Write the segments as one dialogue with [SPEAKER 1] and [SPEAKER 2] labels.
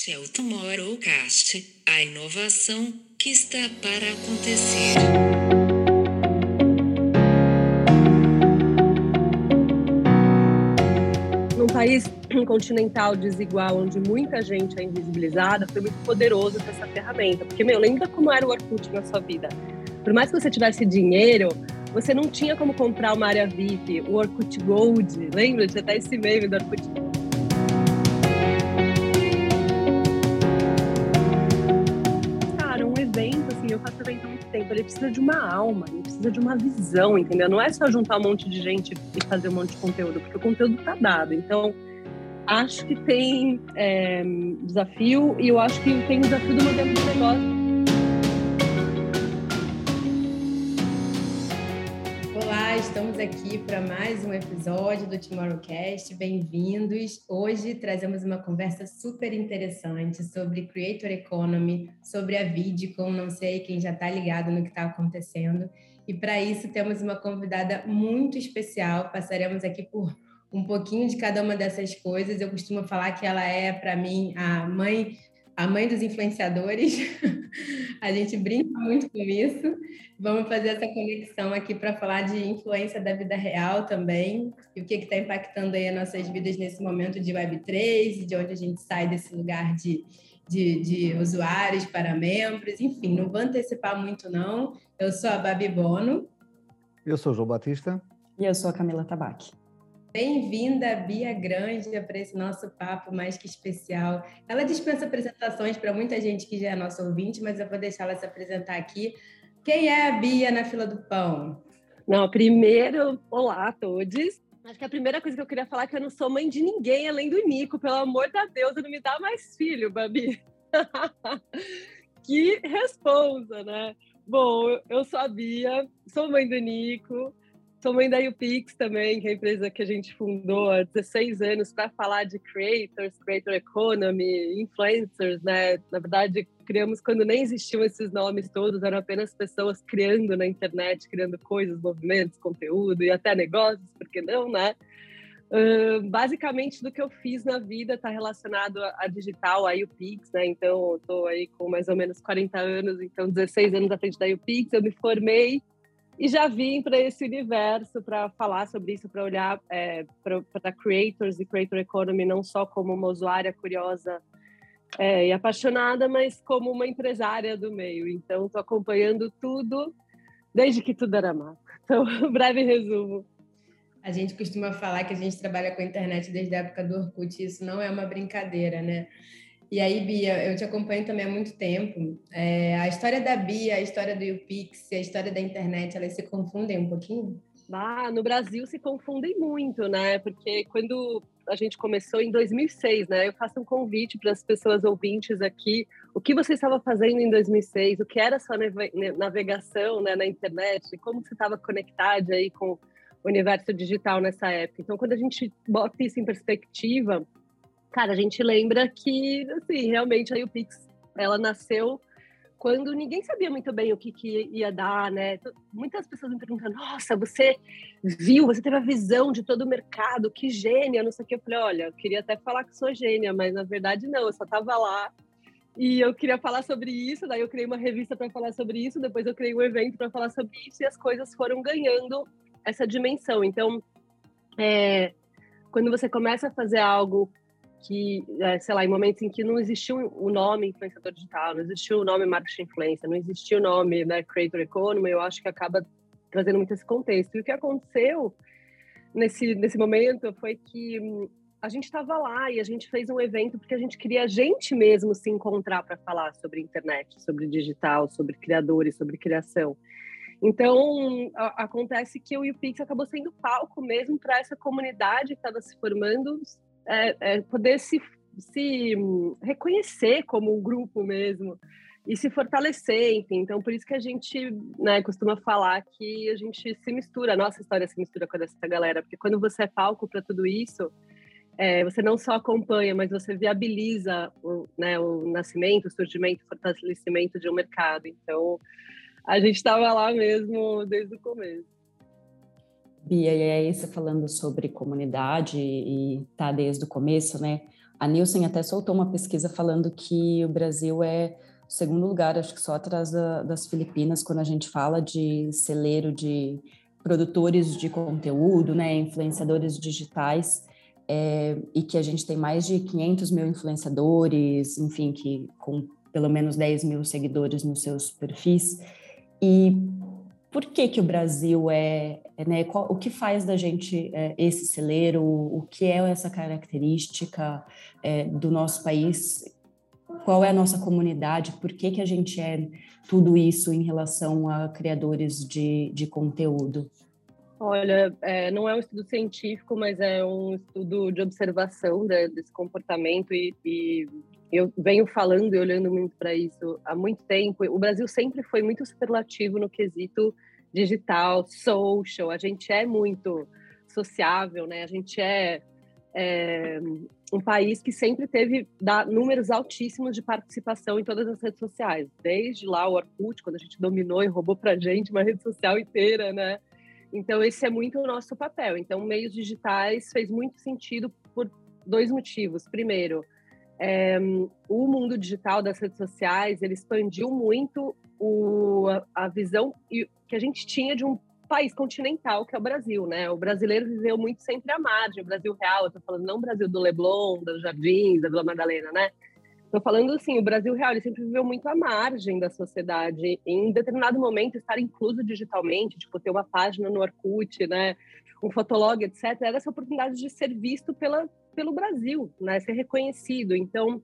[SPEAKER 1] Este o Tomorrowcast, a inovação que está para acontecer.
[SPEAKER 2] Num país continental desigual, onde muita gente é invisibilizada, foi muito poderoso ter essa ferramenta. Porque, meu, lembra como era o Orkut na sua vida? Por mais que você tivesse dinheiro, você não tinha como comprar uma área VIP, o Orkut Gold. Lembra? Tinha até esse meme do Orkut Gold tempo. Ele precisa de uma alma, ele precisa de uma visão, entendeu? Não é só juntar um monte de gente e fazer um monte de conteúdo, porque o conteúdo tá dado. Então, acho que tem é, desafio e eu acho que tem o desafio do modelo de negócio
[SPEAKER 3] aqui para mais um episódio do Tomorrowcast. Bem-vindos. Hoje trazemos uma conversa super interessante sobre Creator Economy, sobre a Vidcon, não sei quem já está ligado no que está acontecendo. E para isso temos uma convidada muito especial. Passaremos aqui por um pouquinho de cada uma dessas coisas. Eu costumo falar que ela é, para mim, a mãe a mãe dos influenciadores. a gente brinca muito com isso. Vamos fazer essa conexão aqui para falar de influência da vida real também e o que está impactando aí as nossas vidas nesse momento de Web3, de onde a gente sai desse lugar de, de, de usuários para membros. Enfim, não vou antecipar muito, não. Eu sou a Babi Bono.
[SPEAKER 4] Eu sou o João Batista.
[SPEAKER 5] E eu sou a Camila Tabaque.
[SPEAKER 3] Bem-vinda, Bia Granja, para esse nosso papo mais que especial. Ela dispensa apresentações para muita gente que já é nosso ouvinte, mas eu vou deixar ela se apresentar aqui. Quem é a Bia na fila do pão?
[SPEAKER 2] Não, primeiro, olá a todos. Acho que a primeira coisa que eu queria falar é que eu não sou mãe de ninguém além do Nico. Pelo amor de Deus, não me dá mais filho, Babi. que responsa, né? Bom, eu sou a Bia, sou mãe do Nico, Sou mãe da UPix também, que é a empresa que a gente fundou há 16 anos para falar de creators, creator economy, influencers, né? Na verdade, criamos quando nem existiam esses nomes todos, eram apenas pessoas criando na internet, criando coisas, movimentos, conteúdo e até negócios, por que não, né? Uh, basicamente, do que eu fiz na vida está relacionado a, a, digital, a UPix, né? Então, estou aí com mais ou menos 40 anos, então 16 anos à frente da UPix, eu me formei e já vim para esse universo para falar sobre isso, para olhar é, para creators e creator economy não só como uma usuária curiosa é, e apaixonada, mas como uma empresária do meio. Então, estou acompanhando tudo desde que tudo era mato. Então, breve resumo.
[SPEAKER 3] A gente costuma falar que a gente trabalha com a internet desde a época do Orkut, isso não é uma brincadeira, né? E aí, Bia, eu te acompanho também há muito tempo. É, a história da Bia, a história do YouPix, a história da internet, elas se confundem um pouquinho?
[SPEAKER 2] Ah, no Brasil se confundem muito, né? Porque quando a gente começou em 2006, né? Eu faço um convite para as pessoas ouvintes aqui. O que você estava fazendo em 2006? O que era sua navegação né, na internet? Como você estava conectada aí com o universo digital nessa época? Então, quando a gente bota isso em perspectiva, Cara, a gente lembra que, assim, realmente aí o Pix, ela nasceu quando ninguém sabia muito bem o que, que ia dar, né? Muitas pessoas me perguntam, nossa, você viu, você teve a visão de todo o mercado, que gênia, não sei o que. Eu falei, olha, eu queria até falar que sou gênia, mas na verdade não, eu só estava lá e eu queria falar sobre isso, daí eu criei uma revista para falar sobre isso, depois eu criei um evento para falar sobre isso e as coisas foram ganhando essa dimensão. Então, é, quando você começa a fazer algo que, é, sei lá, em momentos em que não existiu o nome influenciador digital, não existiu o nome marketing influencer, não existiu o nome né, creator economy, eu acho que acaba trazendo muito esse contexto. E o que aconteceu nesse, nesse momento foi que hum, a gente estava lá e a gente fez um evento porque a gente queria a gente mesmo se encontrar para falar sobre internet, sobre digital, sobre criadores, sobre criação. Então, a, acontece que o YouPix acabou sendo palco mesmo para essa comunidade que estava se formando é, é poder se, se reconhecer como um grupo mesmo e se fortalecer, enfim. Então, por isso que a gente né, costuma falar que a gente se mistura, a nossa história se mistura com a dessa galera, porque quando você é palco para tudo isso, é, você não só acompanha, mas você viabiliza o, né, o nascimento, o surgimento, o fortalecimento de um mercado. Então, a gente estava lá mesmo desde o começo.
[SPEAKER 5] Bia, e aí você falando sobre comunidade e tá desde o começo, né? a Nielsen até soltou uma pesquisa falando que o Brasil é o segundo lugar, acho que só atrás da, das Filipinas, quando a gente fala de celeiro de produtores de conteúdo, né, influenciadores digitais, é, e que a gente tem mais de 500 mil influenciadores, enfim, que com pelo menos 10 mil seguidores nos seus perfis. E por que que o Brasil é, é né, qual, o que faz da gente é, esse celeiro, o que é essa característica é, do nosso país, qual é a nossa comunidade, por que que a gente é tudo isso em relação a criadores de, de conteúdo?
[SPEAKER 2] Olha, é, não é um estudo científico, mas é um estudo de observação né, desse comportamento e, e eu venho falando e olhando muito para isso há muito tempo. O Brasil sempre foi muito superlativo no quesito digital, social. A gente é muito sociável, né? A gente é, é um país que sempre teve números altíssimos de participação em todas as redes sociais. Desde lá o Orkut, quando a gente dominou e roubou para gente uma rede social inteira, né? Então esse é muito o nosso papel. Então meios digitais fez muito sentido por dois motivos. Primeiro, é, o mundo digital das redes sociais ele expandiu muito o, a, visão que a gente tinha de um país continental que é o Brasil, né? O brasileiro viveu muito sempre à margem, o Brasil real, eu tô falando não o Brasil do Leblon, dos Jardins, da Vila Madalena, né? Tô falando assim, o Brasil real, ele sempre viveu muito à margem da sociedade, em determinado momento estar incluso digitalmente, tipo ter uma página no Orkut, né? Um fotolog, etc. Era essa oportunidade de ser visto pela pelo Brasil, né? Ser reconhecido. Então,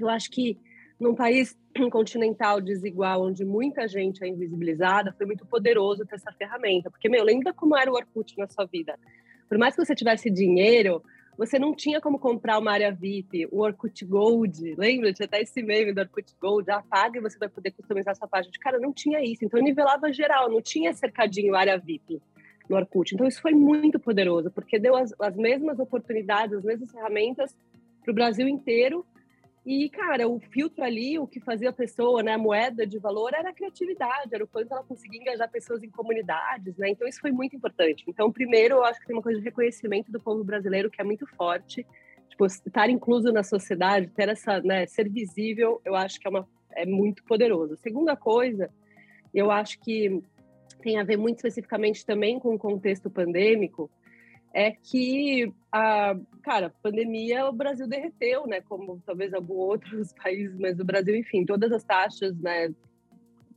[SPEAKER 2] eu acho que num país continental desigual, onde muita gente é invisibilizada, foi muito poderoso ter essa ferramenta. Porque, meu, lembra como era o Orkut na sua vida? Por mais que você tivesse dinheiro, você não tinha como comprar uma área VIP, o Orkut Gold, lembra? Tinha até esse meme do Orkut Gold, apaga e você vai poder customizar sua página. Cara, não tinha isso, então eu nivelava geral, não tinha cercadinho área VIP no Orkut. Então, isso foi muito poderoso, porque deu as, as mesmas oportunidades, as mesmas ferramentas para o Brasil inteiro. E, cara, o filtro ali, o que fazia a pessoa, né, a moeda de valor era a criatividade, era o quanto ela conseguia engajar pessoas em comunidades, né? Então, isso foi muito importante. Então, primeiro, eu acho que tem uma coisa de reconhecimento do povo brasileiro que é muito forte. Tipo, estar incluso na sociedade, ter essa, né, ser visível, eu acho que é, uma, é muito poderoso. Segunda coisa, eu acho que tem a ver muito especificamente também com o contexto pandêmico, é que a cara, pandemia o Brasil derreteu, né, como talvez alguns outros países, mas o Brasil, enfim, todas as taxas, né,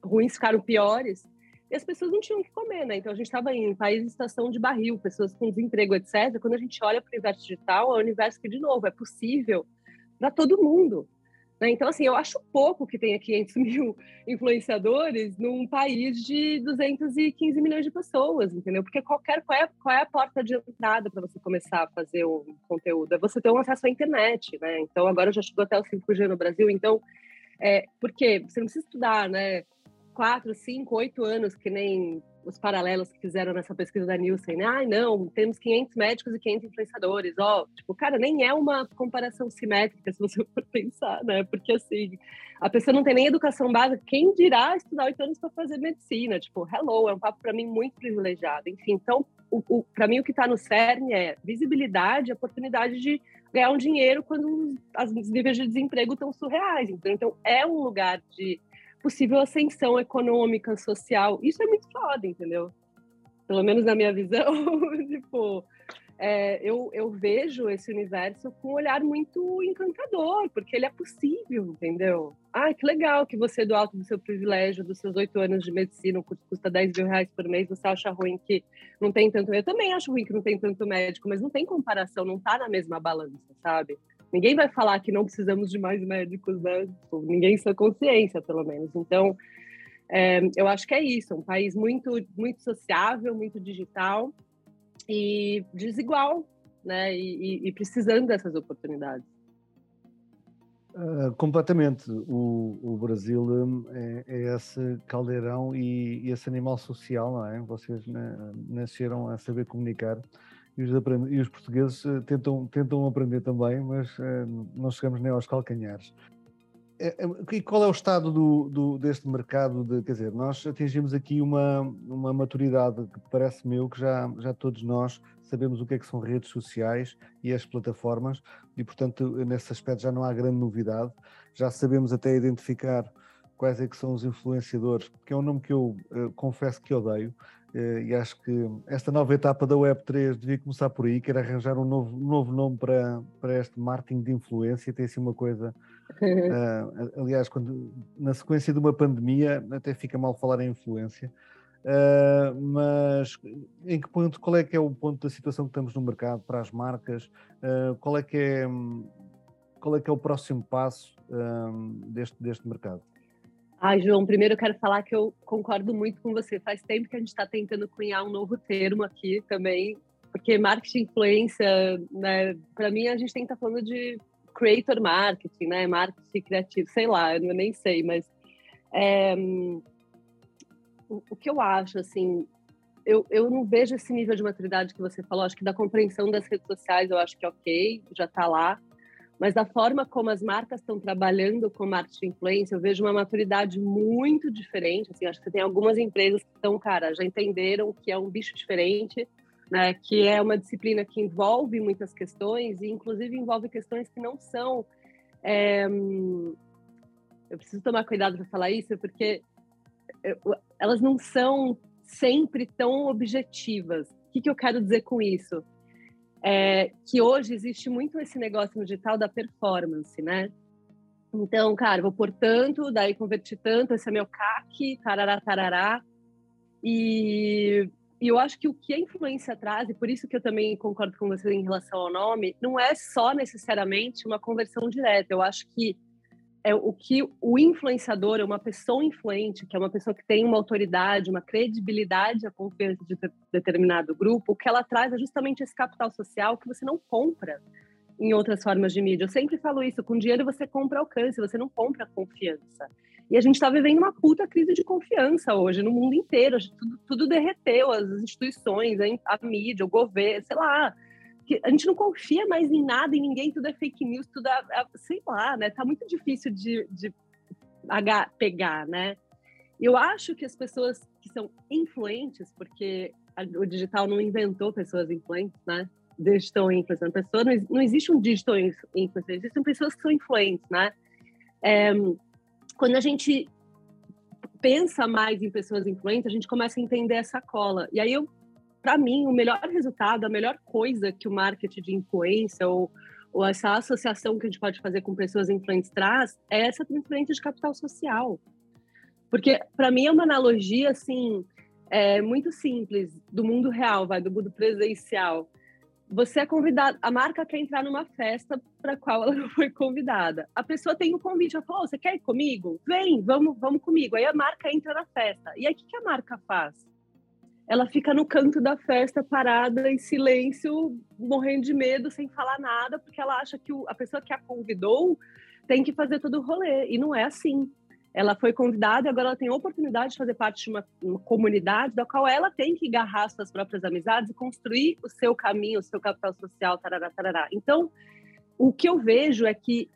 [SPEAKER 2] ruins ficaram piores. E as pessoas não tinham o que comer, né? Então a gente estava em país de estação de barril, pessoas com desemprego, etc. Quando a gente olha para o universo digital, é um universo que, de novo, é possível para todo mundo. Né? Então, assim, eu acho pouco que tenha 500 mil influenciadores num país de 215 milhões de pessoas, entendeu? Porque qualquer qual é, qual é a porta de entrada para você começar a fazer um conteúdo? É você ter um acesso à internet, né? Então, agora já chegou até o 5G no Brasil, então, é, porque você não precisa estudar, né? Quatro, cinco, oito anos, que nem os paralelos que fizeram nessa pesquisa da Nielsen, né? Ai, não, temos 500 médicos e 500 influenciadores. Ó, tipo, cara, nem é uma comparação simétrica, se você for pensar, né? Porque, assim, a pessoa não tem nem educação básica. Quem dirá estudar oito anos para fazer medicina? Tipo, hello, é um papo para mim muito privilegiado. Enfim, então, para mim, o que está no CERN é visibilidade, oportunidade de ganhar um dinheiro quando os níveis de desemprego estão surreais. Então, então, é um lugar de possível ascensão econômica, social. Isso é muito foda, entendeu? Pelo menos na minha visão, tipo, é, eu, eu vejo esse universo com um olhar muito encantador, porque ele é possível, entendeu? Ah, que legal que você, do alto do seu privilégio, dos seus oito anos de medicina, que custa 10 mil reais por mês, você acha ruim que não tem tanto. Eu também acho ruim que não tem tanto médico, mas não tem comparação, não tá na mesma balança, sabe? Ninguém vai falar que não precisamos de mais médicos, né? Tipo, ninguém sua consciência, pelo menos. Então, é, eu acho que é isso, um país muito, muito sociável, muito digital e desigual, né? E, e, e precisando dessas oportunidades.
[SPEAKER 4] Uh, completamente. O, o Brasil um, é, é, esse caldeirão e, e, esse animal social, não é? Vocês né, nasceram a saber comunicar e os, e os portugueses uh, tentam, tentam aprender também, mas uh, não chegamos nem aos calcanhares. é, é, e qual é o estado do, do, deste mercado? De, quer dizer, nós atingimos aqui uma, uma maturidade que parece meu que já, já todos nós sabemos o que é que são redes sociais e as plataformas e, portanto, nesse aspecto já não há grande novidade. Já sabemos até identificar quais é que são os influenciadores, que é um nome que eu uh, confesso que odeio, e acho que esta nova etapa da Web3 devia começar por aí, que era arranjar um novo, um novo nome para, para este marketing de influência, tem assim uma coisa, uh, aliás, quando, na sequência de uma pandemia, até fica mal falar em influência, mas em que ponto, qual é que é o ponto da situação que estamos no mercado para as marcas, qual é que é... Qual é que é o próximo passo deste, deste mercado?
[SPEAKER 2] Ai, João, primeiro eu quero falar que eu concordo muito com você. Faz tempo que a gente está tentando cunhar um novo termo aqui também, porque marketing influência, né? Para mim, a gente tem que estar tá falando de creator marketing, né? Marketing criativo, sei lá, eu nem sei, mas é, o, o, que eu acho, assim, eu, eu não vejo esse nível de maturidade que você falou. Acho que da compreensão das redes sociais, eu acho que é ok, já está lá mas da forma como as marcas estão trabalhando com marketing influência, eu vejo uma maturidade muito diferente. Assim, acho que tem algumas empresas que estão, cara, já entenderam que é um bicho diferente, né? Que é uma disciplina que envolve muitas questões e, inclusive, envolve questões que não são. É... Eu preciso tomar cuidado para falar isso, porque elas não são sempre tão objetivas. O que, que eu quero dizer com isso? É, que hoje existe muito esse negócio no digital da performance, né? Então, cara, vou por tanto, daí converti tanto, esse é meu CAC, tarará, tarará. E, e eu acho que o que a influência traz, e por isso que eu também concordo com você em relação ao nome, não é só necessariamente uma conversão direta. Eu acho que é o que o influenciador, uma pessoa influente, que é uma pessoa que tem uma autoridade, uma credibilidade, a confiança de determinado grupo, o que ela traz é justamente esse capital social que você não compra em outras formas de mídia. Eu sempre falo isso, com dinheiro você compra alcance, você não compra confiança. E a gente está vivendo uma puta crise de confiança hoje no mundo inteiro, tudo, tudo derreteu, as instituições, a mídia, o governo, sei lá, que a gente não confia mais em nada, em ninguém, tudo é fake news, tudo é, é sei lá, né? Tá muito difícil de, de pegar, né? Eu acho que as pessoas que são influentes, porque a, o digital não inventou pessoas influentes, né? Digital influencer, pessoa, não, não existe um digital influencer, existem pessoas que são influentes, né? É, quando a gente pensa mais em pessoas influentes, a gente começa a entender essa cola. E aí eu para mim, o melhor resultado, a melhor coisa que o marketing de influência ou, ou essa associação que a gente pode fazer com pessoas influentes traz é essa transferência de capital social. Porque, para mim, é uma analogia, assim, é, muito simples, do mundo real, vai, do mundo presencial. Você é convidado, a marca quer entrar numa festa para qual ela não foi convidada. A pessoa tem um convite, ela fala, oh, você quer ir comigo? Vem, vamos, vamos comigo. Aí a marca entra na festa. E aí, o que, que a marca faz? Ela fica no canto da festa, parada, em silêncio, morrendo de medo, sem falar nada, porque ela acha que a pessoa que a convidou tem que fazer todo o rolê. E não é assim. Ela foi convidada e agora ela tem a oportunidade de fazer parte de uma, uma comunidade da qual ela tem que agarrar suas próprias amizades e construir o seu caminho, o seu capital social, tarará, tarará. Então, o que eu vejo é que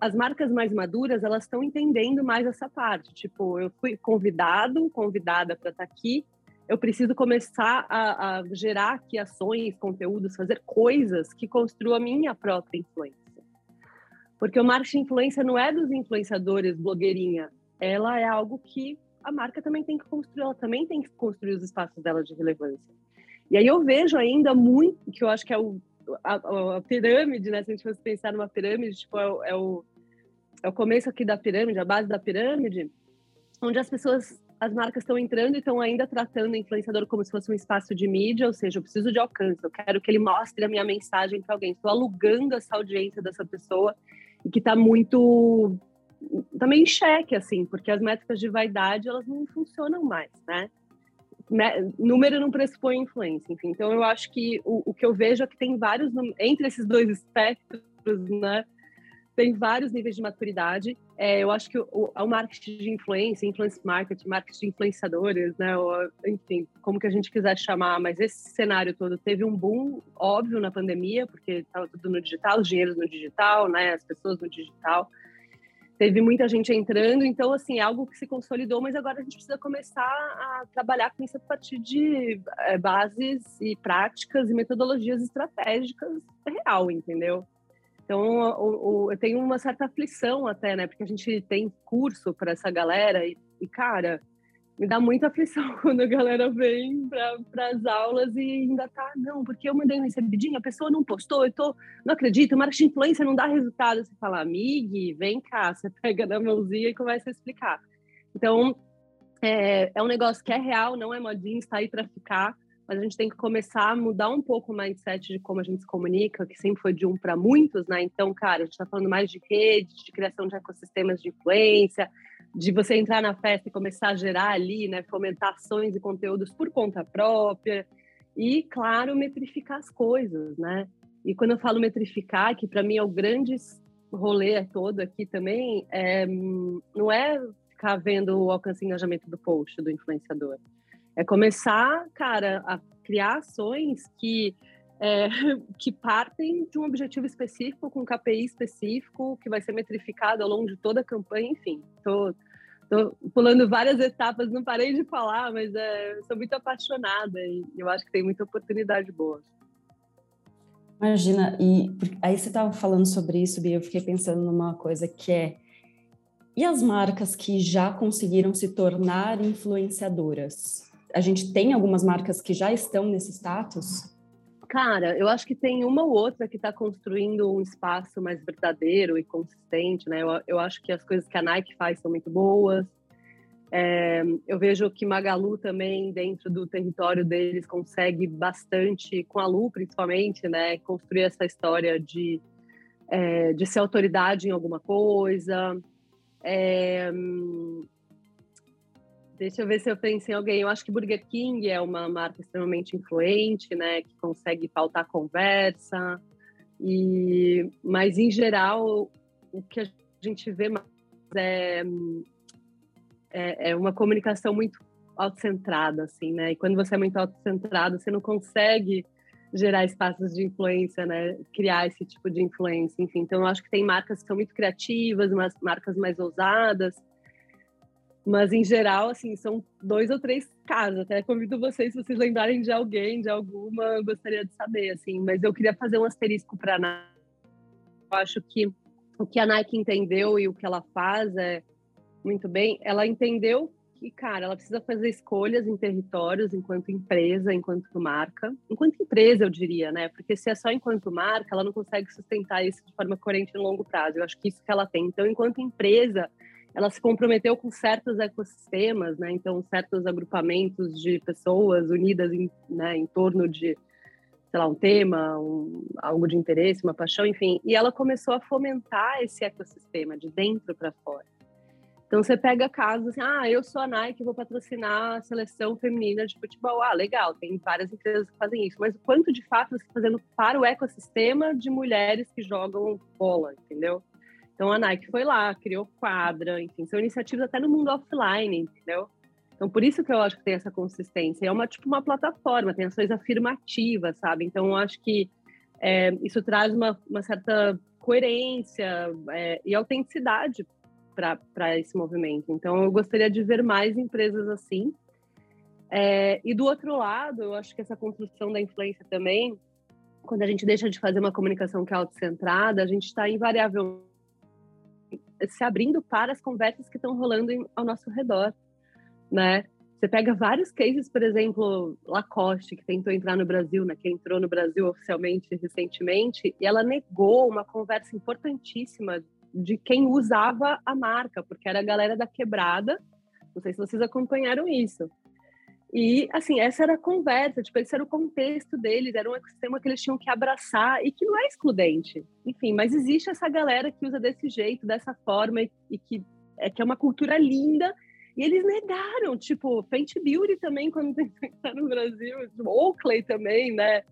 [SPEAKER 2] as marcas mais maduras, elas estão entendendo mais essa parte. Tipo, eu fui convidado, convidada para estar tá aqui, eu preciso começar a, a, gerar aqui ações, conteúdos, fazer coisas que construam a minha própria influência. Porque o marketing influência não é dos influenciadores, blogueirinha. Ela é algo que a marca também tem que construir, ela também tem que construir os espaços dela de relevância. E aí eu vejo ainda muito, que eu acho que é o, a, a pirâmide, né? Se a gente fosse pensar numa pirâmide, tipo, é o, é o, é o começo aqui da pirâmide, a base da pirâmide, onde as pessoas as marcas estão entrando e estão ainda tratando o influenciador como se fosse um espaço de mídia, ou seja, eu preciso de alcance, eu quero que ele mostre a minha mensagem para alguém. Estou alugando essa audiência dessa pessoa e que está muito também em xeque, assim, porque as métricas de vaidade elas não funcionam mais, né? Número não pressupõe influência, enfim. Então eu acho que o, o que eu vejo é que tem vários entre esses dois espectros, né? Tem vários níveis de maturidade. É, eu acho que o, o, marketing de influência, influence marketing, marketing de influenciadores, né, ou, enfim, como que a gente quiser chamar, mas esse cenário todo teve um boom óbvio na pandemia, porque estava tudo no digital, os dinheiros no digital, né, as pessoas no digital. teve muita gente entrando, então, assim, é algo que se consolidou, mas agora a gente precisa começar a trabalhar com isso a partir de é, bases e práticas e metodologias estratégicas real, entendeu? Então, o, o, eu tenho uma certa aflição até, né? Porque a gente tem curso para essa galera e, e, cara, me dá muita aflição quando a galera vem para as aulas e ainda tá, não, porque eu mandei um recebidinho, a pessoa não postou, eu tô, não acredito, marketing influência não dá resultado. Você fala, amigue, vem cá, você pega na mãozinha e começa a explicar. Então, é, é um negócio que é real, não é modinha, está aí para ficar, mas a gente tem que começar a mudar um pouco o mindset de como a gente se comunica, que sempre foi de um para muitos, né? Então, cara, a gente está falando mais de redes, de criação de ecossistemas de influência, de você entrar na festa e começar a gerar ali, né, fomentar ações e conteúdos por conta própria e, claro, metrificar as coisas, né? E quando eu falo metrificar, que para mim é o grande rolê todo aqui também, é, não é ficar vendo o alcance e engajamento do post do influenciador. É começar, cara, a criar ações que é, que partem de um objetivo específico, com um KPI específico, que vai ser metrificado ao longo de toda a campanha, enfim. Tô, tô pulando várias etapas, não parei de falar, mas é, sou muito apaixonada e eu acho que tem muita oportunidade boa.
[SPEAKER 5] Imagina, e aí você estava falando sobre isso, Bia, eu fiquei pensando numa coisa que é e as marcas que já conseguiram se tornar influenciadoras? A gente tem algumas marcas que já estão nesse status?
[SPEAKER 2] Cara, eu acho que tem uma ou outra que está construindo um espaço mais verdadeiro e consistente, né? Eu, eu acho que as coisas que a Nike faz são muito boas. É, eu vejo que Magalu também, dentro do território deles, consegue bastante, com a Lu principalmente, né? Construir essa história de, é, de ser autoridade em alguma coisa. É, Deixa eu ver se eu penso em alguém. Eu acho que Burger King é uma marca extremamente influente, né? Que consegue pautar conversa. E, mas, em geral, o que a gente vê mais é, é, é uma comunicação muito autocentrada, assim, né? E quando você é muito autocentrado, você não consegue gerar espaços de influência, né? Criar esse tipo de influência, enfim. Então, eu acho que tem marcas que são muito criativas, umas marcas mais ousadas, mas, em geral, assim, são dois ou três casos. Até convido vocês, se vocês lembrarem de alguém, de alguma, eu gostaria de saber, assim. Mas eu queria fazer um asterisco para a Nike. Eu acho que o que a Nike entendeu e o que ela faz é muito bem. Ela entendeu que, cara, ela precisa fazer escolhas em territórios enquanto empresa, enquanto marca. Enquanto empresa, eu diria, né? Porque se é só enquanto marca, ela não consegue sustentar isso de forma coerente no longo prazo. Eu acho que isso que ela tem. Então, enquanto empresa, ela se comprometeu com certos ecossistemas, né? Então, certos agrupamentos de pessoas unidas em, né, em torno de, sei lá, um tema, um, algo de interesse, uma paixão, enfim. E ela começou a fomentar esse ecossistema de dentro para fora. Então, você pega casos assim, ah, eu sou a Nike, vou patrocinar a seleção feminina de futebol. Ah, legal, tem várias empresas que fazem isso. Mas o quanto, de fato, você está fazendo para o ecossistema de mulheres que jogam bola, entendeu? Então a Nike foi lá, criou quadra, enfim, são iniciativas até no mundo offline, entendeu? Então por isso que eu acho que tem essa consistência. É uma tipo uma plataforma, tem ações afirmativas, sabe? Então eu acho que é, isso traz uma, uma certa coerência é, e autenticidade para esse movimento. Então eu gostaria de ver mais empresas assim. É, e do outro lado, eu acho que essa construção da influência também, quando a gente deixa de fazer uma comunicação que é autocentrada, a gente está invariavelmente se abrindo para as conversas que estão rolando em, ao nosso redor, né? Você pega vários cases, por exemplo, Lacoste, que tentou entrar no Brasil, né, que entrou no Brasil oficialmente recentemente, e ela negou uma conversa importantíssima de quem usava a marca, porque era a galera da quebrada. Não sei se vocês acompanharam isso. E, assim, essa era a conversa, tipo, esse era o contexto deles, era um ecossistema que eles tinham que abraçar e que não é excludente. Enfim, mas existe essa galera que usa desse jeito, dessa forma, e, que, é, que é uma cultura linda, e eles negaram, tipo, Fenty Beauty também, quando entrar no Brasil, tipo, Oakley também, né?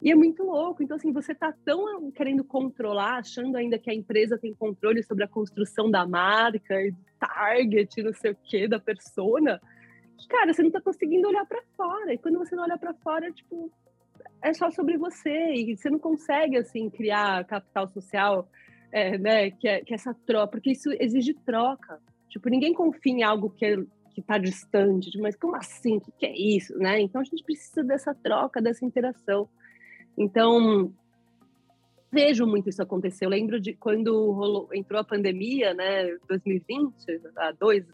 [SPEAKER 2] E é muito louco. Então, assim, você tá tão querendo controlar, achando ainda que a empresa tem controle sobre a construção da marca, e target, não sei o quê, da persona, cara, você não tá conseguindo olhar para fora. E quando você não olha para fora, tipo, é só sobre você. E você não consegue, assim, criar capital social é, né, que, é, que é essa troca, porque isso exige troca. Tipo, ninguém confia em algo que é, que está distante, tipo, mas como assim? O que, que é isso, né? Então a gente precisa dessa troca, dessa interação. Então vejo muito isso acontecer. Eu lembro de quando rolou, entrou a pandemia, né, 2020, há dois,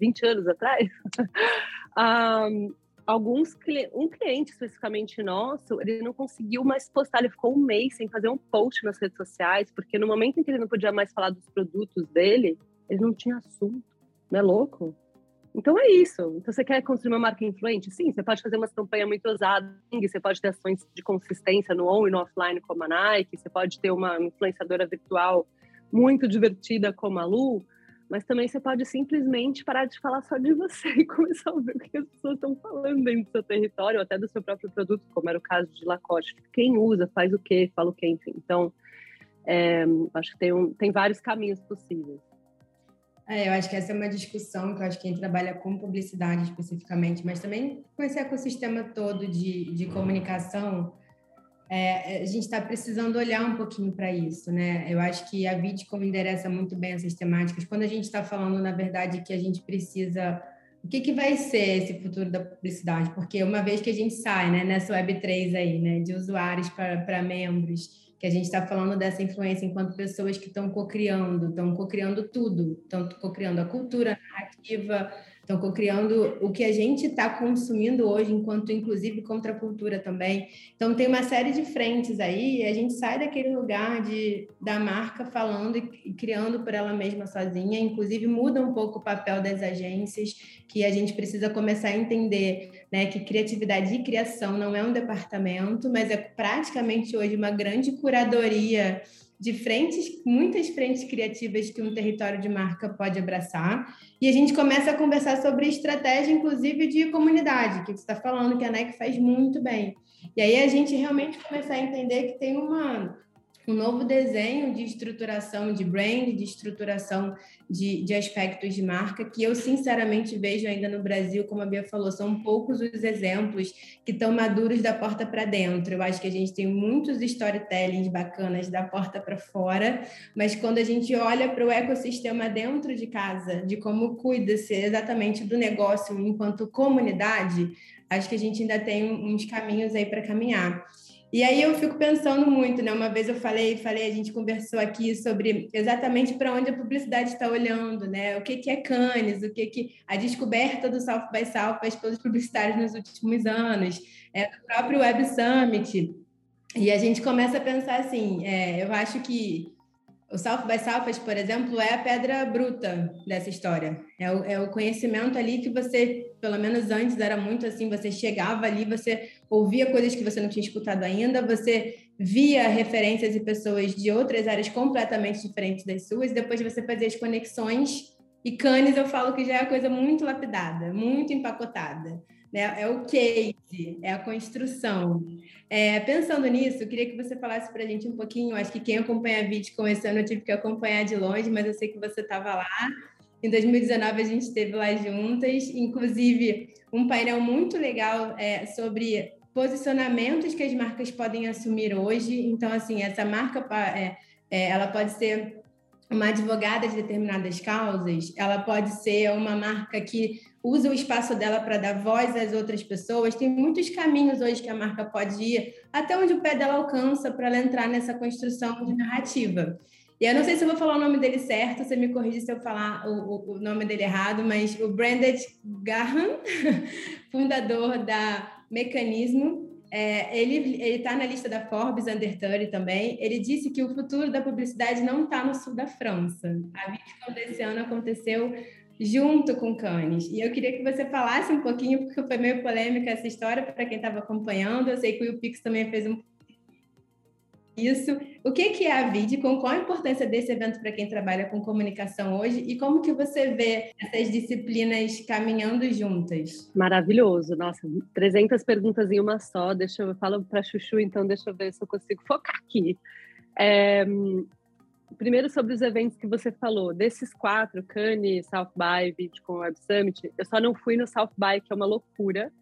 [SPEAKER 2] 20 anos atrás. um, alguns um cliente especificamente nosso, ele não conseguiu mais postar, ele ficou um mês sem fazer um post nas redes sociais, porque no momento em que ele não podia mais falar dos produtos dele, ele não tinha assunto. Não é louco? Então é isso. Então você quer construir uma marca influente? Sim, você pode fazer uma campanha muito ousada, você pode ter ações de consistência no on e no offline como a Nike, você pode ter uma influenciadora virtual muito divertida como a Lu, mas também você pode simplesmente parar de falar só de você e começar a ver o que as pessoas estão falando dentro do seu território, ou até do seu próprio produto, como era o caso de Lacoste. Quem usa, faz o quê, fala o quê, enfim. Então, é, acho que tem, um, tem vários caminhos possíveis.
[SPEAKER 3] É, eu acho que essa é uma discussão que eu acho que quem trabalha com publicidade especificamente, mas também com esse ecossistema todo de, de comunicação, é, a gente está precisando olhar um pouquinho para isso, né? Eu acho que a Vitcom endereça muito bem essas temáticas. Quando a gente está falando, na verdade, que a gente precisa. O que, que vai ser esse futuro da publicidade? Porque uma vez que a gente sai né, nessa Web3 aí, né, de usuários para membros, que a gente está falando dessa influência enquanto pessoas que estão co-criando, estão co-criando tudo, estão co-criando a cultura, a narrativa, estão co-criando o que a gente está consumindo hoje, enquanto inclusive contracultura também. Então tem uma série de frentes aí, e a gente sai daquele lugar de da marca falando e criando por ela mesma sozinha, inclusive muda um pouco o papel das agências, que a gente precisa começar a entender, né, que criatividade e criação não é um departamento, mas é praticamente hoje uma grande curadoria de frentes, muitas frentes criativas que um território de marca pode abraçar. E a gente começa a conversar sobre estratégia, inclusive, de comunidade, que você está falando que a NEC faz muito bem. E aí a gente realmente começar a entender que tem uma um novo desenho de estruturação de brand, de estruturação de, de aspectos de marca, que eu sinceramente vejo ainda no Brasil, como a Bia falou, são poucos os exemplos que estão maduros da porta para dentro. Eu acho que a gente tem muitos storytellings bacanas da porta para fora, mas quando a gente olha para o ecossistema dentro de casa, de como cuida-se exatamente do negócio enquanto comunidade, acho que a gente ainda tem uns caminhos aí para caminhar. E aí eu fico pensando muito, né? Uma vez eu falei, falei, a gente conversou aqui sobre exatamente para onde a publicidade está olhando, né? O que, que é Cannes, o que que a descoberta do South by Southwest pelos publicitários nos últimos anos, é, o próprio Web Summit. E a gente começa a pensar assim, é, eu acho que o South by Southwest, por exemplo, é a pedra bruta dessa história. É o, é o, conhecimento ali que você, pelo menos antes, era muito assim: você chegava ali, você ouvia coisas que você não tinha escutado ainda, você via referências e pessoas de outras áreas completamente diferentes das suas, e depois você fazia as conexões. E Cannes, eu falo que já é coisa muito lapidada, muito empacotada né? É o case, é a construção. É, pensando nisso, eu queria que você falasse para a gente um pouquinho. Acho que quem acompanha a com esse ano eu tive que acompanhar de longe, mas eu sei que você estava lá. Em 2019 a gente esteve lá juntas, inclusive um painel muito legal é, sobre posicionamentos que as marcas podem assumir hoje. Então, assim, essa marca é, é, ela pode ser uma advogada de determinadas causas, ela pode ser uma marca que usa o espaço dela para dar voz às outras pessoas. Tem muitos caminhos hoje que a marca pode ir, até onde o pé dela alcança para ela entrar nessa construção de narrativa. E eu não sei se eu vou falar o nome dele certo, você me corrige se eu falar o, o nome dele errado, mas o Branded Gahan, fundador da Mecanismo, é, ele está na lista da Forbes Under 30 também. Ele disse que o futuro da publicidade não está no sul da França. A vítima desse ano aconteceu junto com Cannes. E eu queria que você falasse um pouquinho, porque foi meio polêmica essa história para quem estava acompanhando. Eu sei que o Pix também fez um isso. O que é a Vidcom? Qual a importância desse evento para quem trabalha com comunicação hoje? E como que você vê essas disciplinas caminhando juntas?
[SPEAKER 2] Maravilhoso. Nossa, 300 perguntas em uma só. Deixa eu... Falo para Chuchu, então deixa eu ver se eu consigo focar aqui. É, primeiro sobre os eventos que você falou, desses quatro, Cannes, South by, Bitcoin Web Summit, eu só não fui no South by, que é uma loucura.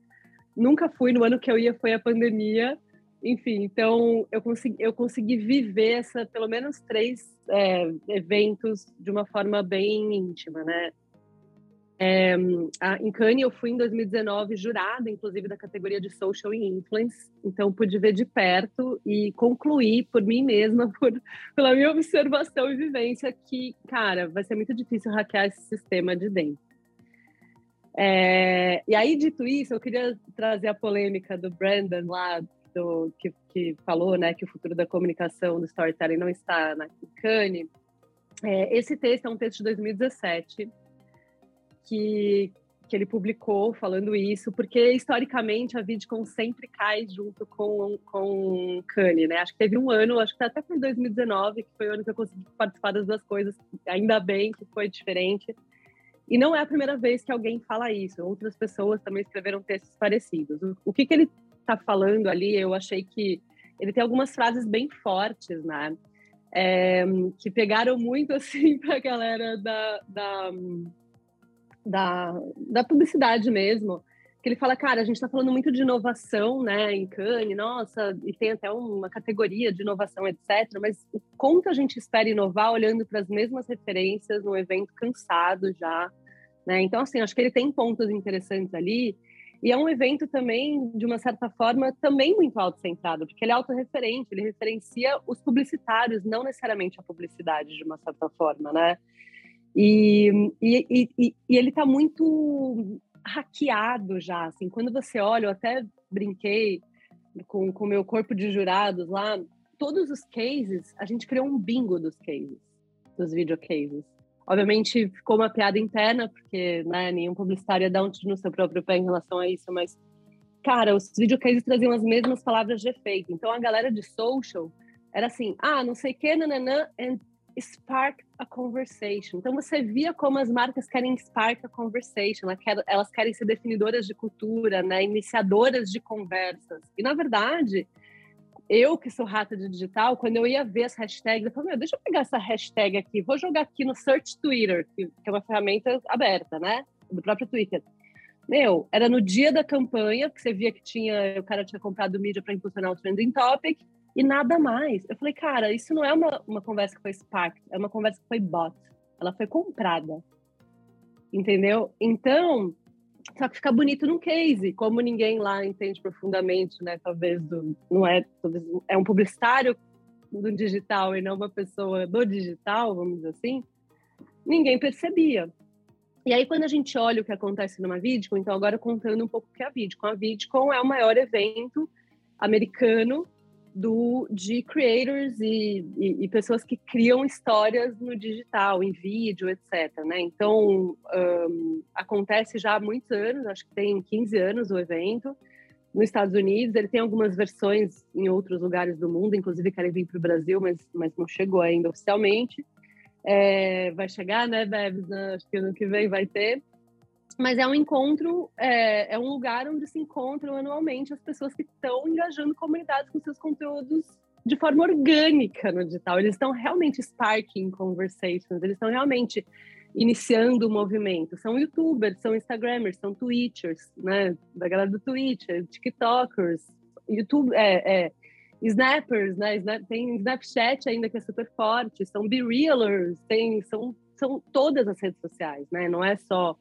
[SPEAKER 2] Nunca fui, no ano que eu ia foi a pandemia, enfim, então eu consegui, eu consegui viver essa, pelo menos três é, eventos de uma forma bem íntima, né? É, a, em Cannes eu fui em 2019 jurada, inclusive da categoria de Social Influence, então pude ver de perto e concluir por mim mesma, por, pela minha observação e vivência, que, cara, vai ser muito difícil hackear esse sistema de dentro. É, e aí, dito isso, eu queria trazer a polêmica do Brandon lá, do, que, que falou né, que o futuro da comunicação, do storytelling, não está na Cannes. É, esse texto é um texto de 2017 que, que ele publicou falando isso, porque historicamente a Vidcon sempre cai junto com, com Cannes, né? Acho que teve um ano, acho que até foi 2019, que foi o ano que eu consegui participar das duas coisas, ainda bem que foi diferente. E não é a primeira vez que alguém fala isso, outras pessoas também escreveram textos parecidos. O que, que ele está falando ali, eu achei que ele tem algumas frases bem fortes, né? É, que pegaram muito assim para a galera da, da, da, da, publicidade mesmo. Que ele fala, cara, a gente está falando muito de inovação, né, em Cannes, nossa, e tem até uma categoria de inovação, etc. Mas o quanto a gente espera inovar olhando para as mesmas referências num evento cansado já, né? Então, assim, acho que ele tem pontos interessantes ali. E é um evento também, de uma certa forma, também muito autocentrado, porque ele é autorreferente, ele referencia os publicitários, não necessariamente a publicidade, de uma certa forma, né? E, e, e, e ele está muito hackeado já, assim, quando você olha, eu até brinquei com o meu corpo de jurados lá, todos os cases, a gente criou um bingo dos cases, dos videocases. Obviamente ficou uma piada interna, porque né, nenhum publicitário dar um tiro no seu próprio pé em relação a isso, mas, cara, os videocases traziam as mesmas palavras de efeito. Então a galera de social era assim, ah, não sei o que, nananã, and spark a conversation. Então você via como as marcas querem spark a conversation, elas querem ser definidoras de cultura, né, iniciadoras de conversas. E na verdade, eu que sou rata de digital, quando eu ia ver as hashtags, eu falei, meu, deixa eu pegar essa hashtag aqui, vou jogar aqui no Search Twitter, que, é uma ferramenta aberta, né? Do próprio Twitter. Meu, era no dia da campanha, que você via que tinha, o cara tinha comprado mídia para impulsionar o trending topic, e nada mais. Eu falei, cara, isso não é uma, uma conversa que foi Spark, é uma conversa que foi bot. Ela foi comprada. Entendeu? Então, só que fica bonito num case, como ninguém lá entende profundamente, né? Talvez do, não é, talvez é um publicitário do digital e não uma pessoa do digital, vamos dizer assim. Ninguém percebia. E aí quando a gente olha o que acontece numa Vidcon, então agora contando um pouco o que é a Vidcon, a Vidcon é o maior evento americano do, de creators e, e, e, pessoas que criam histórias no digital, em vídeo, etc. Né? Então, um, acontece já há muitos anos, acho que tem 15 anos o evento, nos Estados Unidos. Ele tem algumas versões em outros lugares do mundo, inclusive querem vir para o Brasil, mas, mas não chegou ainda oficialmente. É, vai chegar, né, Bebs? Acho que ano que vem vai ter mas é um encontro, é, é, um lugar onde se encontram anualmente as pessoas que estão engajando comunidades com seus conteúdos de forma orgânica no digital. Eles estão realmente sparking conversations, eles estão realmente iniciando o movimento. São youtubers, são instagramers, são twitchers, né? Da galera do Twitter, tiktokers, YouTube, é, é snappers, né? Tem Snapchat ainda que é super forte, são be realers, tem, são, são todas as redes sociais, né? Não é só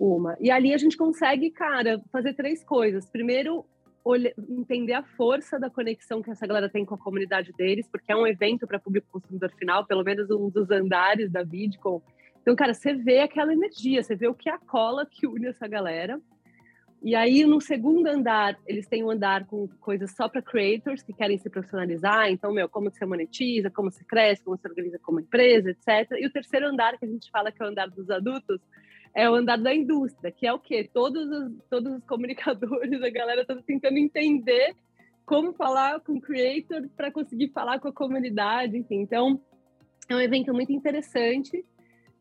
[SPEAKER 2] uma. E ali a gente consegue, cara, fazer três coisas. Primeiro, olhe, entender a força da conexão que essa galera tem com a comunidade deles, porque é um evento para público consumidor final, pelo menos um dos andares da Vidcon. Então, cara, você vê aquela energia, você vê o que é a cola que une essa galera. E aí, no segundo andar, eles têm um andar com coisas só para creators que querem se profissionalizar. Então, meu, como você monetiza, como você cresce, como você organiza como empresa, etc. E o terceiro andar, que a gente fala que é o andar dos adultos, é o andar da indústria, que é o quê? Todos os, todos os comunicadores, a galera está tentando entender como falar com o creator para conseguir falar com a comunidade, enfim. Então, é um evento muito interessante,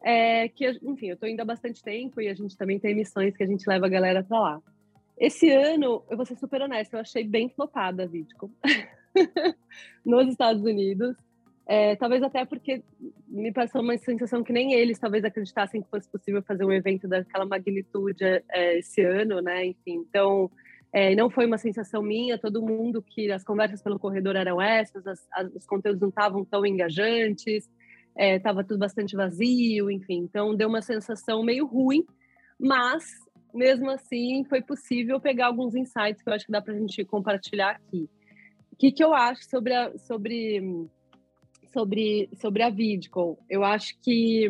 [SPEAKER 2] é, que, enfim, eu estou indo há bastante tempo e a gente também tem missões que a gente leva a galera para lá. Esse ano, eu vou ser super honesta, eu achei bem flopada a Vidcom nos Estados Unidos. É, talvez até porque me passou uma sensação que nem eles talvez acreditassem que fosse possível fazer um evento daquela magnitude é, esse ano, né? Enfim, então É, não foi uma sensação minha, todo mundo que as conversas pelo corredor eram essas, as, as, os conteúdos não estavam tão engajantes, estava é, tudo bastante vazio, enfim. Então, deu uma sensação meio ruim, mas, mesmo assim, foi possível pegar alguns insights que eu acho que dá para a gente compartilhar aqui. O que, que eu acho sobre a, sobre, sobre, sobre a Vidcon? Eu acho que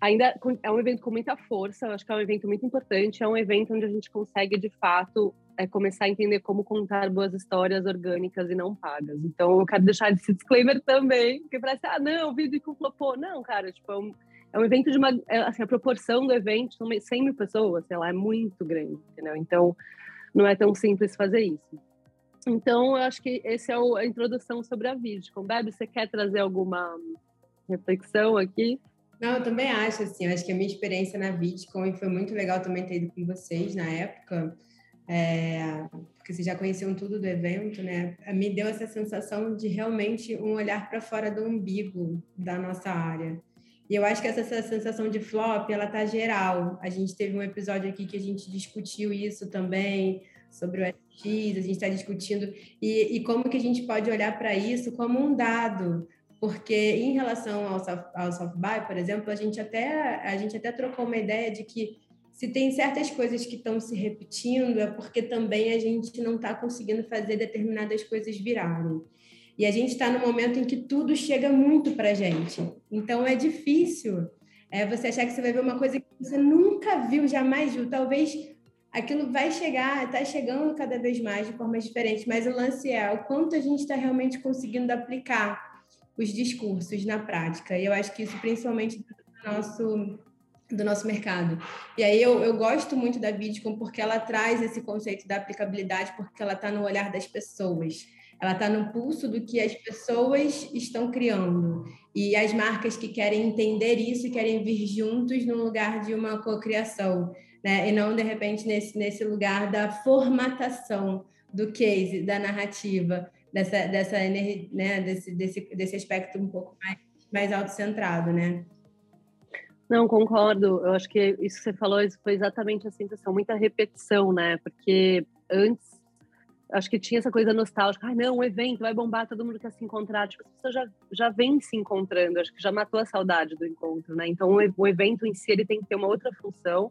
[SPEAKER 2] ainda é um evento com muita força, eu acho que é um evento muito importante, é um evento onde a gente consegue, de fato, é, começar a entender como contar boas histórias orgânicas e não pagas. Então, eu quero deixar esse disclaimer também, porque parece, ah, não, o flopou. Não, cara, tipo, é um, é um evento de uma... É, assim, a proporção do evento são 100 mil pessoas, sei lá, é muito grande, entendeu? Então, não é tão simples fazer isso. Então, eu acho que essa é a introdução sobre a Vidcon. Bebe, você quer trazer alguma reflexão aqui?
[SPEAKER 3] Não, eu também acho, assim, acho que a minha experiência na VidCon foi muito legal também ter ido com vocês na época, é, porque vocês já conheciam tudo do evento, né? Me deu essa sensação de realmente um olhar para fora do umbigo da nossa área. E eu acho que essa sensação de flop, ela tá geral. A gente teve um episódio aqui que a gente discutiu isso também, sobre o SX, a gente está discutindo, e, e como que a gente pode olhar para isso como um dado, porque em relação ao, ao soft buy, por exemplo, a gente até a gente até trocou uma ideia de que se tem certas coisas que estão se repetindo é porque também a gente não está conseguindo fazer determinadas coisas virarem. E a gente está no momento em que tudo chega muito para gente. Então é difícil é, você achar que você vai ver uma coisa que você nunca viu, jamais viu. Talvez aquilo vai chegar, está chegando cada vez mais de formas diferentes, mas o lance é o quanto a gente está realmente conseguindo aplicar os discursos na prática. E eu acho que isso principalmente do nosso do nosso mercado. E aí eu, eu gosto muito da Bitcoin porque ela traz esse conceito da aplicabilidade, porque ela está no olhar das pessoas. Ela está no pulso do que as pessoas estão criando. E as marcas que querem entender isso querem vir juntos no lugar de uma cocriação, né? E não, de repente, nesse, nesse lugar da formatação do case, da narrativa dessa, dessa né, desse, desse, desse aspecto um pouco mais, mais autocentrado, né?
[SPEAKER 2] Não, concordo. Eu acho que isso que você falou isso foi exatamente a sensação, muita repetição, né? Porque antes, acho que tinha essa coisa nostálgica. Ai, não, um evento vai bombar, todo mundo quer se encontrar. Tipo, as pessoas já, já vêm se encontrando. Acho que já matou a saudade do encontro, né? Então, o evento em si, ele tem que ter uma outra função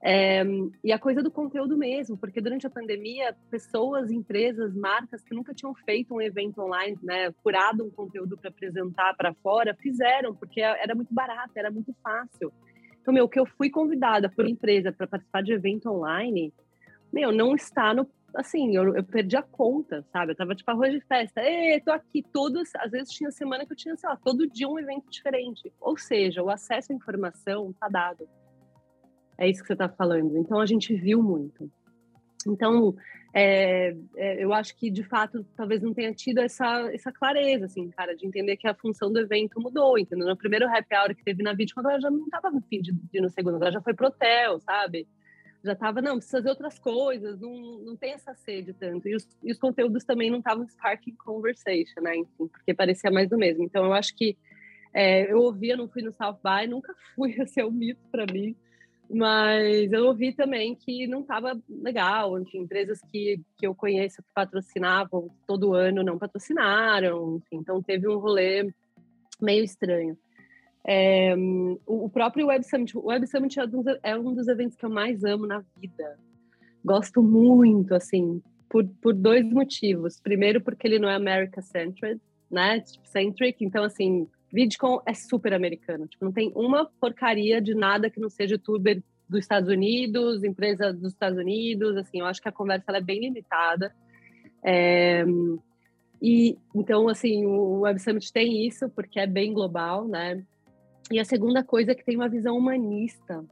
[SPEAKER 2] é, e a coisa do conteúdo mesmo, porque durante a pandemia, pessoas, empresas, marcas que nunca tinham feito um evento online, né, curado um conteúdo para apresentar para fora, fizeram, porque era muito barato, era muito fácil. Então, meu, que eu fui convidada por empresa para participar de evento online, meu, não está no. Assim, eu, eu perdi a conta, sabe? Eu tava tipo arroz de festa, Ê, tô aqui todos. Às vezes tinha semana que eu tinha, sei lá, todo dia um evento diferente. Ou seja, o acesso à informação tá dado. É isso que você está falando. Então a gente viu muito. Então é, é, eu acho que de fato talvez não tenha tido essa, essa clareza, assim, cara, de entender que a função do evento mudou, entendeu? No primeiro happy hour que teve na quando ela já não estava no fim de, de no segundo, ela já foi pro hotel, sabe? Já estava, não, precisa fazer outras coisas, não, não tem essa sede tanto. E os, e os conteúdos também não estavam sparking conversation, né? Enfim, porque parecia mais do mesmo. Então eu acho que é, eu ouvia, não fui no South By, nunca fui, esse é um mito para mim. Mas eu ouvi também que não estava legal, enfim, empresas que, que eu conheço que patrocinavam todo ano não patrocinaram, enfim, então teve um rolê meio estranho. É, o próprio Web Summit, o Web Summit é um, dos, é um dos eventos que eu mais amo na vida. Gosto muito, assim, por, por dois motivos. Primeiro, porque ele não é America-centric, né? Tipo, centric, então, assim, VidCon é super americano. Tipo, não tem uma porcaria de nada que não seja youtuber dos Estados Unidos, empresa dos Estados Unidos. Assim, eu acho que a conversa é bem limitada. É, e então, assim, o Web Summit tem isso porque é bem global, né? E a segunda coisa é que tem uma visão humanista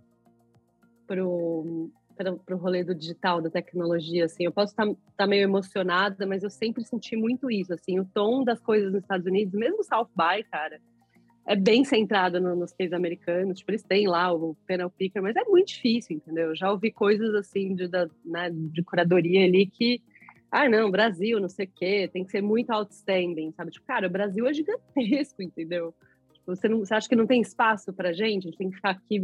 [SPEAKER 2] pro para o rolê do digital, da tecnologia, assim, eu posso estar tá, tá meio emocionada, mas eu sempre senti muito isso, assim, o tom das coisas nos Estados Unidos, mesmo South By, cara, é bem centrado no, nos países americanos, tipo, eles têm lá o panel picker, mas é muito difícil, entendeu? Eu já ouvi coisas, assim, de, da, né, de curadoria ali que, ah, não, Brasil, não sei o quê, tem que ser muito outstanding, sabe? Tipo, cara, o Brasil é gigantesco, entendeu? Você, não, você acha que não tem espaço para gente? A gente tem que ficar aqui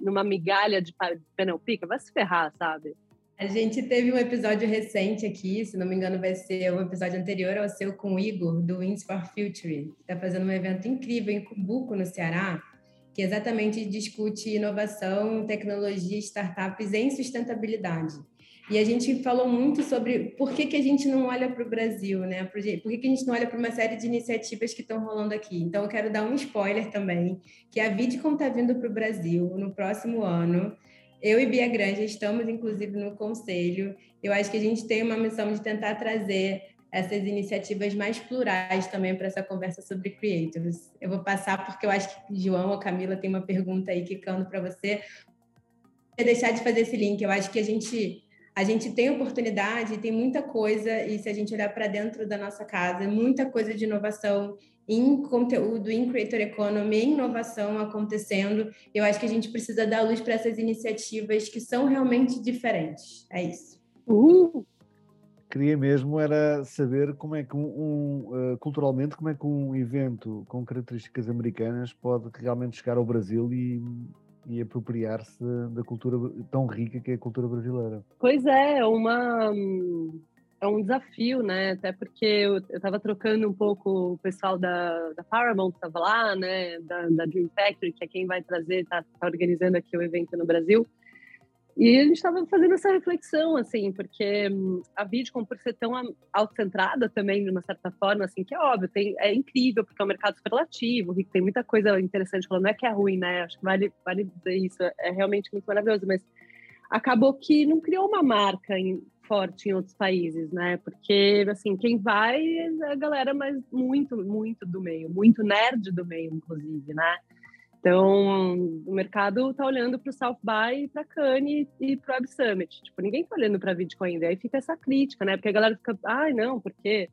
[SPEAKER 2] numa migalha de panel pica? Vai se ferrar, sabe?
[SPEAKER 3] A gente teve um episódio recente aqui, se não me engano, vai ser o episódio anterior ao seu com o Igor, do Wins for Future. Está fazendo um evento incrível em Cumbuco, no Ceará, que exatamente discute inovação, tecnologia, startups em sustentabilidade. E a gente falou muito sobre por que, que a gente não olha para o Brasil, né? Por, que, que a gente não olha para uma série de iniciativas que estão rolando aqui. Então, eu quero dar um spoiler também, que a Vidcom está vindo para o Brasil no próximo ano. Eu e Bia Grande estamos, inclusive, no conselho. Eu acho que a gente tem uma missão de tentar trazer essas iniciativas mais plurais também para essa conversa sobre creators. Eu vou passar porque eu acho que João ou Camila tem uma pergunta aí quicando para você. Eu deixar de fazer esse link, eu acho que a gente a gente tem oportunidade, tem muita coisa, e se a gente olhar para dentro da nossa casa, muita coisa de inovação em conteúdo, em creator economy, em inovação acontecendo. Eu acho que a gente precisa dar luz para essas iniciativas que são realmente diferentes. É isso.
[SPEAKER 4] Uh! Queria mesmo era saber como é que um, um uh, culturalmente como é que um evento com características americanas pode realmente chegar ao Brasil e e apropriar-se da cultura tão rica que é a cultura brasileira.
[SPEAKER 2] Pois é, é uma é um desafio, né? Até porque eu estava trocando um pouco o pessoal da, da Paramount estava lá, né? Da, da, Dream Factory, que é quem vai trazer, está tá organizando aqui o evento no Brasil. E a gente estava fazendo essa reflexão, assim, porque hum, a Vidcom, por ser tão autocentrada também, de uma certa forma, assim, que é óbvio, tem, é incrível, porque é um mercado superlativo, tem muita coisa interessante falando, não é que é ruim, né? Acho que vale, vale dizer isso, é realmente muito maravilhoso, mas acabou que não criou uma marca em, forte em outros países, né? Porque, assim, quem vai é a galera mais muito, muito do meio, muito nerd do meio, inclusive, né? Então, o mercado está olhando para o South By, para Cannes e para o Web Summit. Tipo, ninguém está olhando para ainda. Aí fica essa crítica, né? Porque a galera fica, ai, não, porque...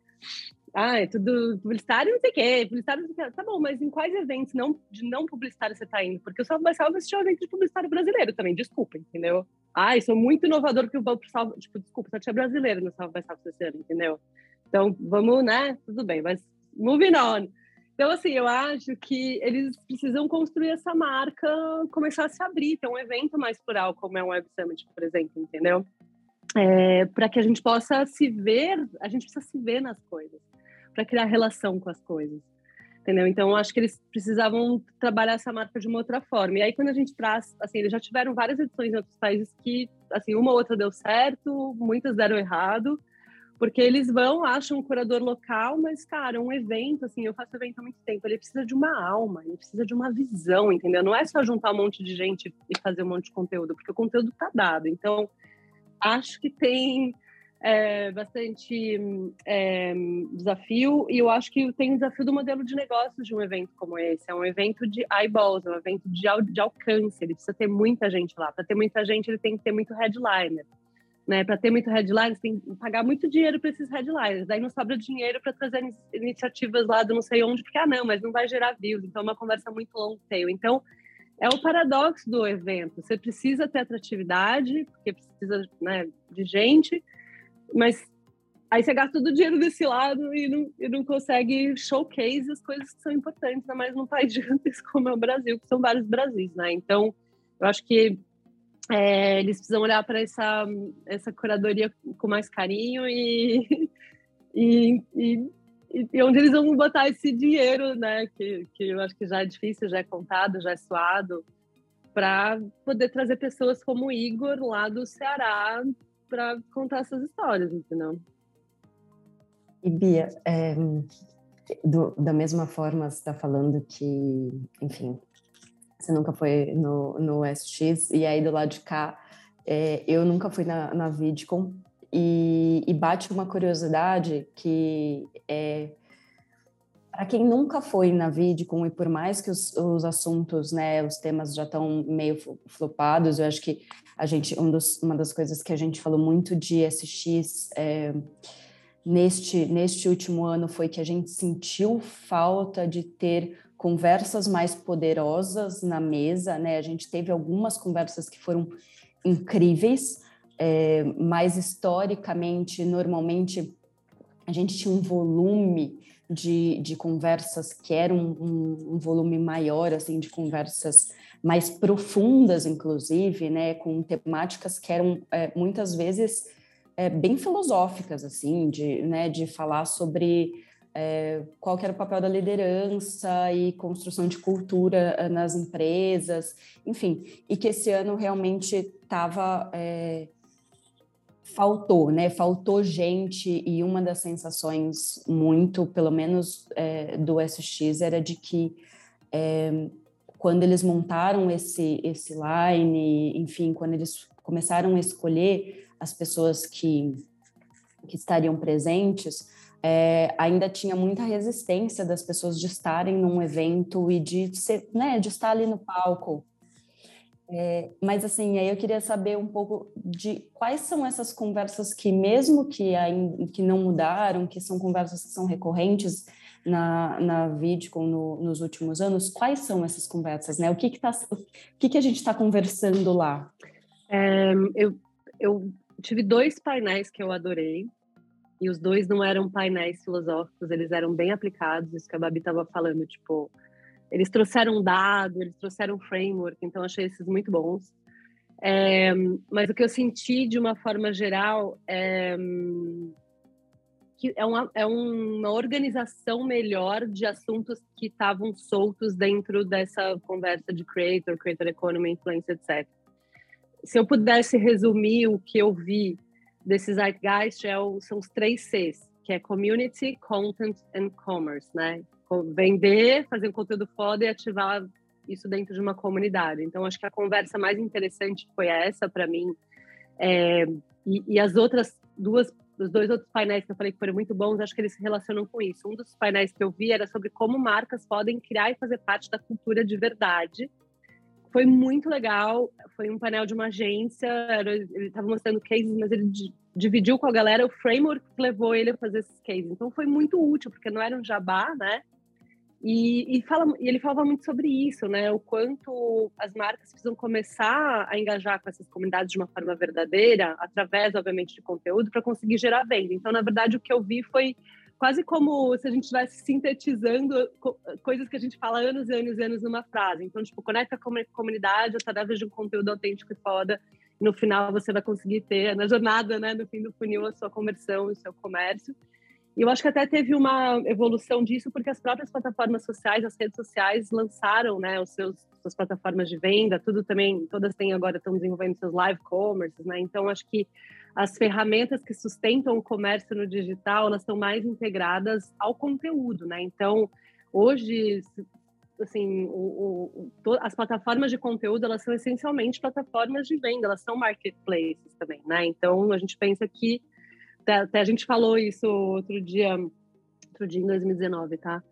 [SPEAKER 2] Ah, é tudo publicitário, não sei o quê, publicitário, não sei o quê. Tá bom, mas em quais eventos não, de não publicitário você está indo? Porque o South by é um evento de publicitário brasileiro também, desculpa, entendeu? Ah, sou muito inovador que pro South... Tipo, desculpa, só tinha brasileiro no South by Southwest esse ano, entendeu? Então, vamos, né? Tudo bem, mas moving on. Então, assim, eu acho que eles precisam construir essa marca, começar a se abrir, ter um evento mais plural, como é um Web Summit, por exemplo, entendeu? É, para que a gente possa se ver, a gente precisa se ver nas coisas, para criar relação com as coisas, entendeu? Então, acho que eles precisavam trabalhar essa marca de uma outra forma. E aí, quando a gente traz, assim, eles já tiveram várias edições em outros países que, assim, uma ou outra deu certo, muitas deram errado, porque eles vão, acham um curador local, mas, cara, um evento, assim, eu faço evento há muito tempo, ele precisa de uma alma, ele precisa de uma visão, entendeu? Não é só juntar um monte de gente e fazer um monte de conteúdo, porque o conteúdo tá dado. Então, acho que tem é, bastante é, desafio, e eu acho que tem o desafio do modelo de negócios de um evento como esse. É um evento de eyeballs, é um evento de, de alcance, ele precisa ter muita gente lá. Para ter muita gente, ele tem que ter muito headliner. Né, para ter muito headlines, tem que pagar muito dinheiro para esses headlines. Daí não sobra dinheiro para trazer iniciativas lá do não sei onde, porque, ah, não, mas não vai gerar views. Então, é uma conversa muito long tail. Então, é o paradoxo do evento. Você precisa ter atratividade, porque precisa né, de gente, mas aí você gasta todo o dinheiro desse lado e não, e não consegue showcase as coisas que são importantes, ainda mais num país gigantesco como é o Brasil, que são vários Brasis, né? Então, eu acho que é, eles precisam olhar para essa, essa curadoria com mais carinho e, e, e, e, onde eles vão botar esse dinheiro, né? Que, que eu acho que já é difícil, já é contado, já é suado, para poder trazer pessoas como o Igor lá do Ceará para contar essas histórias, entendeu?
[SPEAKER 5] E Bia, é, do, da mesma forma, você está falando que, enfim, você nunca foi no, no SX, e aí do lado de cá, é, eu nunca fui na, na Vidcom, e, e bate uma curiosidade que é para quem nunca foi na Vidcom e por mais que os, os assuntos, né, os temas já estão meio flopados, eu acho que a gente um dos, uma das coisas que a gente falou muito de SX é, neste neste último ano foi que a gente sentiu falta de ter conversas mais poderosas na mesa, né? A gente teve algumas conversas que foram incríveis, é, mas historicamente, normalmente, a gente tinha um volume de, de conversas que eram um, um, volume maior, assim, de conversas mais profundas, inclusive, né, com temáticas que eram é, muitas vezes é, bem filosóficas, assim, de, né, de falar sobre é, qual era o papel da liderança e construção de cultura é, nas empresas, enfim, e que esse ano realmente estava é, faltou, né? Faltou gente e uma das sensações muito, pelo menos é, do SX, era de que é, quando eles montaram esse esse line, enfim, quando eles começaram a escolher as pessoas que que estariam presentes, é, ainda tinha muita resistência das pessoas de estarem num evento e de ser, né, de estar ali no palco é, mas assim, aí eu queria saber um pouco de quais são essas conversas que, mesmo que, ainda, que não mudaram, que são conversas que são recorrentes na, na Vidcon no, nos últimos anos, quais são essas conversas, né? O que que, tá, o que, que a gente está conversando lá?
[SPEAKER 2] É, eu, eu tive dois painéis que eu adorei, e os dois não eram painéis filosóficos, eles eram bem aplicados, isso que a Babi estava falando, tipo, eles trouxeram dado, eles trouxeram framework, então achei esses muito bons. É, mas o que eu senti de uma forma geral é que é uma, é uma organização melhor de assuntos que estavam soltos dentro dessa conversa de creator, creator economy, influence, etc. Se eu pudesse resumir o que eu vi desse Zeitgeist, é o, são os três Cs, que é Community, Content and Commerce, né? vender, fazer um conteúdo foda e ativar isso dentro de uma comunidade. Então, acho que a conversa mais interessante foi essa para mim. É, e, e, as outras duas, os dois outros painéis que eu falei que foram muito bons, acho que eles se relacionam com isso. Um dos painéis que eu vi era sobre como marcas podem criar e fazer parte da cultura de verdade. Foi muito legal. Foi um painel de uma agência. Ele estava mostrando cases, mas ele dividiu com a galera o framework que levou ele a fazer esses cases. Então foi muito útil, porque não era um jabá, né? E, e, fala, e ele falava muito sobre isso, né? O quanto as marcas precisam começar a engajar com essas comunidades de uma forma verdadeira, através, obviamente, de conteúdo, para conseguir gerar venda. Então, na verdade, o que eu vi foi quase como se a gente estivesse sintetizando coisas que a gente fala anos e anos e anos numa frase. Então, tipo, conecta com a comunidade através de um conteúdo autêntico e foda. No final, você vai conseguir ter, na jornada, né, no fim do funil, a sua conversão, o seu comércio. E eu acho que até teve uma evolução disso, porque as próprias plataformas sociais, as redes sociais, lançaram né, os seus suas plataformas de venda, tudo também, todas têm agora, estão desenvolvendo seus live commerce, né? Então, acho que as ferramentas que sustentam o comércio no digital, elas estão mais integradas ao conteúdo, né? Então, hoje, assim, o, o, as plataformas de conteúdo, elas são essencialmente plataformas de venda, elas são marketplaces também, né? Então, a gente pensa que até a gente falou isso outro dia, outro dia em 2019, tá?